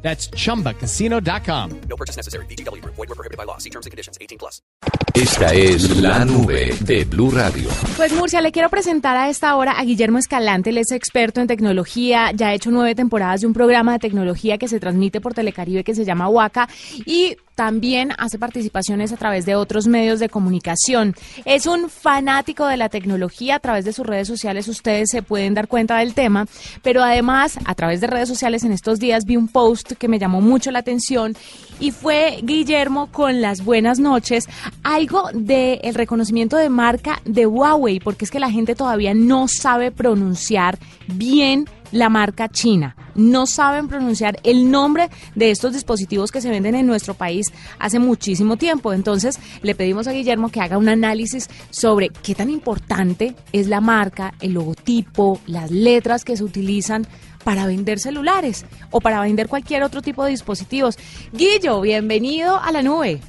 That's chumbacasino.com. No purchase necessary. BGW. Void were prohibited by law. See terms and conditions. 18 plus. Esta es la nube de Blue Radio. Pues Murcia, le quiero presentar a esta hora a Guillermo Escalante, él es experto en tecnología, ya ha hecho nueve temporadas de un programa de tecnología que se transmite por Telecaribe que se llama Huaca y también hace participaciones a través de otros medios de comunicación. Es un fanático de la tecnología, a través de sus redes sociales ustedes se pueden dar cuenta del tema, pero además a través de redes sociales en estos días vi un post que me llamó mucho la atención y fue Guillermo con las buenas noches, algo del el reconocimiento de marca de Huawei, porque es que la gente todavía no sabe pronunciar bien la marca china. No saben pronunciar el nombre de estos dispositivos que se venden en nuestro país hace muchísimo tiempo. Entonces, le pedimos a Guillermo que haga un análisis sobre qué tan importante es la marca, el logotipo, las letras que se utilizan para vender celulares o para vender cualquier otro tipo de dispositivos. Guillo, bienvenido a la nube.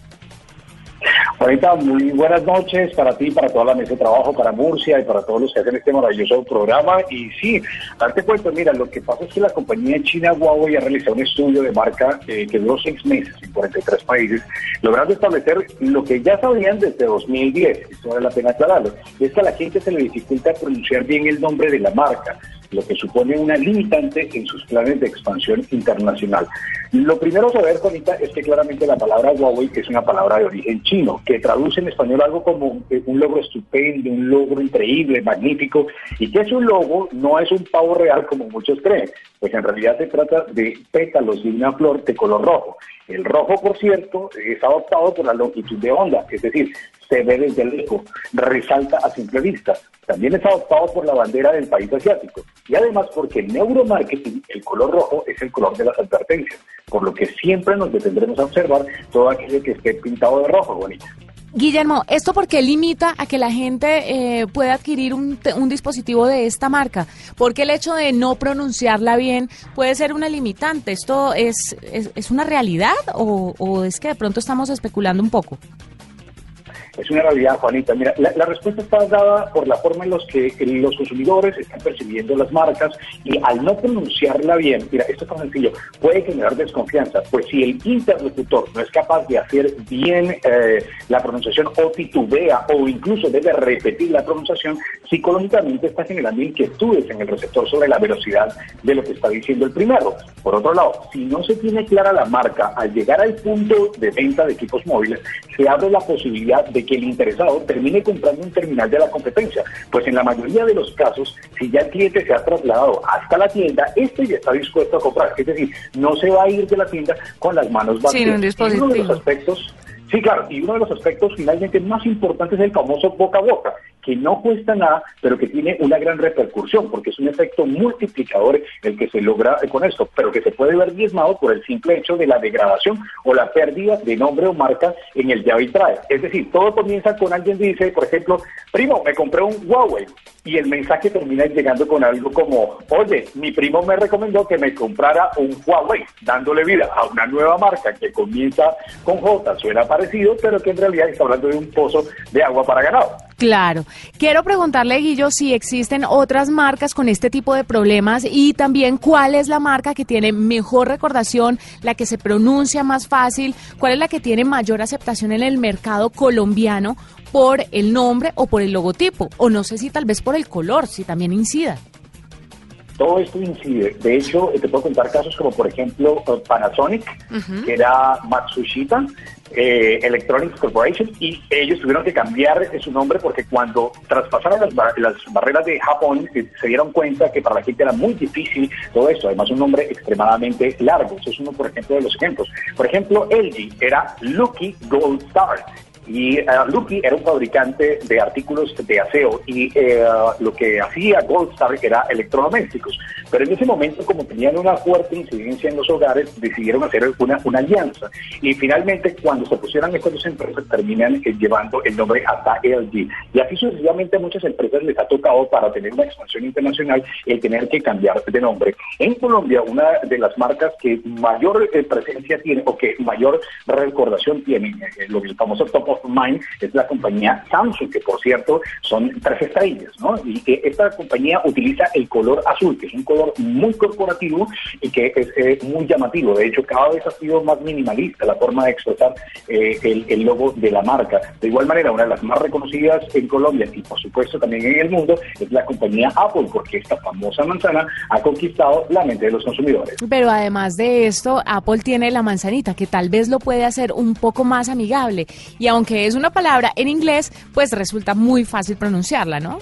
Ahorita, muy buenas noches para ti, para toda la mesa de trabajo, para Murcia y para todos los que hacen este maravilloso programa. Y sí, darte cuenta, mira, lo que pasa es que la compañía china Huawei ha realizado un estudio de marca eh, que duró seis meses en 43 países, logrando establecer lo que ya sabían desde 2010, esto vale la pena aclararlo, es que a la gente se le dificulta pronunciar bien el nombre de la marca lo que supone una limitante en sus planes de expansión internacional. Lo primero saber, Juanita, es que claramente la palabra Huawei es una palabra de origen chino, que traduce en español algo como un logro estupendo, un logro increíble, magnífico, y que es un logo, no es un pavo real como muchos creen, pues en realidad se trata de pétalos de una flor de color rojo. El rojo, por cierto, es adoptado por la longitud de onda, es decir, se ve desde lejos, resalta a simple vista. También es adoptado por la bandera del país asiático. Y además porque en neuromarketing el color rojo es el color de las advertencias, por lo que siempre nos detendremos a observar todo aquello que esté pintado de rojo, bonita. Guillermo, ¿esto por qué limita a que la gente eh, pueda adquirir un, un, dispositivo de esta marca? Porque el hecho de no pronunciarla bien puede ser una limitante. ¿Esto es, es, una realidad o es que de pronto estamos especulando un poco? Es una realidad, Juanita. Mira, la, respuesta está dada por la forma en los que los consumidores están percibiendo las marcas y al no pronunciarla bien, mira, esto es tan sencillo, puede generar desconfianza, pues si el interlocutor no es capaz de hacer bien eh, la pronunciación o titubea o incluso debe repetir la pronunciación, psicológicamente está generando inquietudes en el receptor sobre la velocidad de lo que está diciendo el primero. Por otro lado, si no se tiene clara la marca, al llegar al punto de venta de equipos móviles, se abre la posibilidad de que el interesado termine comprando un terminal de la competencia. Pues en la mayoría de los casos, si ya el cliente se ha trasladado hasta la tienda, este ya está dispuesto a comprar. Es decir, no se va a ir de la tienda con las manos vacías. Sin un dispositivo. Uno de los aspectos Sí, claro, y uno de los aspectos finalmente más importantes es el famoso boca a boca, que no cuesta nada, pero que tiene una gran repercusión, porque es un efecto multiplicador el que se logra con esto, pero que se puede ver diezmado por el simple hecho de la degradación o la pérdida de nombre o marca en el y trae. Es decir, todo comienza con alguien dice, por ejemplo, primo, me compré un Huawei, y el mensaje termina llegando con algo como, oye, mi primo me recomendó que me comprara un Huawei, dándole vida a una nueva marca que comienza con J, suena parecido, pero que en realidad está hablando de un pozo de agua para ganado. Claro. Quiero preguntarle, Guillo, si existen otras marcas con este tipo de problemas y también cuál es la marca que tiene mejor recordación, la que se pronuncia más fácil, cuál es la que tiene mayor aceptación en el mercado colombiano por el nombre o por el logotipo, o no sé si tal vez por el color, si también incida. Todo esto incide. De hecho, te puedo contar casos como, por ejemplo, Panasonic, uh -huh. que era Matsushita, eh, Electronics Corporation, y ellos tuvieron que cambiar su nombre porque cuando traspasaron las, bar las barreras de Japón, se, se, dieron cuenta que para la gente era muy difícil todo esto. Además, un nombre extremadamente largo. Eso es uno, por ejemplo, de los ejemplos. Por ejemplo, LG era Lucky Gold Star Y uh, Lucky era un fabricante de artículos de aseo y uh, lo que hacía Goldstar era electrodomésticos. Pero en ese momento, como tenían una fuerte incidencia en los hogares, decidieron hacer una, una alianza. Y finalmente, cuando se pusieran estas dos empresas, terminan eh, llevando el nombre hasta LG. Y así sucesivamente a muchas empresas les ha tocado para tener una expansión internacional el tener que cambiar de nombre. En Colombia, una de las marcas que mayor eh, presencia tiene o que mayor recordación tiene, eh, lo que el famoso top of mind, es la compañía Samsung, que por cierto son tres estrellas, ¿no? Y que esta compañía utiliza el color azul, que es un color muy corporativo y que es eh, muy llamativo. De hecho, cada vez ha sido más minimalista la forma de expresar eh, el, logo de la marca. De igual manera, una de las más reconocidas en Colombia y por supuesto también en el mundo es la compañía Apple, porque esta famosa manzana ha conquistado la mente de los consumidores. Pero además de esto, Apple tiene la manzanita, que tal vez lo puede hacer un poco más amigable. Y aunque es una palabra en inglés, pues resulta muy fácil pronunciarla, ¿no?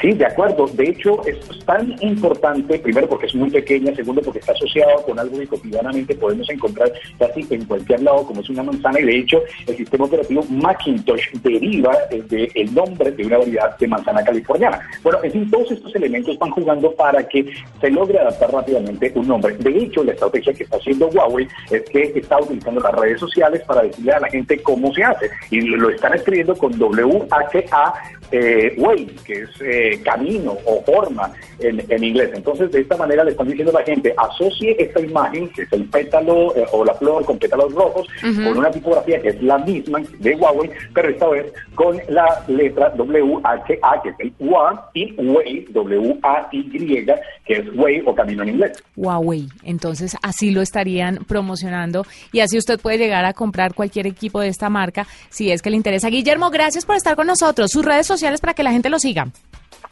Sí, de acuerdo. De hecho, esto es tan importante, primero porque es muy pequeña, segundo porque está asociado con algo que cotidianamente podemos encontrar casi en cualquier lado, como es una manzana, y de hecho el sistema operativo Macintosh deriva del nombre de una variedad de manzana californiana. Bueno, en fin, todos estos elementos van jugando para que se logre adaptar rápidamente un nombre. De hecho, la estrategia que está haciendo Huawei es que está utilizando las redes sociales para decirle a la gente cómo se hace, y lo están escribiendo con W-H-A eh, way, que es eh, camino o forma en, en, inglés. Entonces, de esta manera le están diciendo a la gente, asocie esta imagen, que es el pétalo eh, o la flor con pétalos rojos, uh -huh. con una tipografía que es la misma de Huawei, pero esta vez con la letra W-H-A, que es el WA, y Way, W-A-Y, que es Way o camino en inglés. Huawei. Entonces, así lo estarían promocionando y así usted puede llegar a comprar cualquier equipo de esta marca si es que le interesa. Guillermo, gracias por estar con nosotros. Sus redes sociales para que la gente lo siga.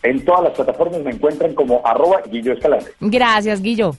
En todas las plataformas me encuentran como arroba Guillo Escalante. Gracias, Guillo.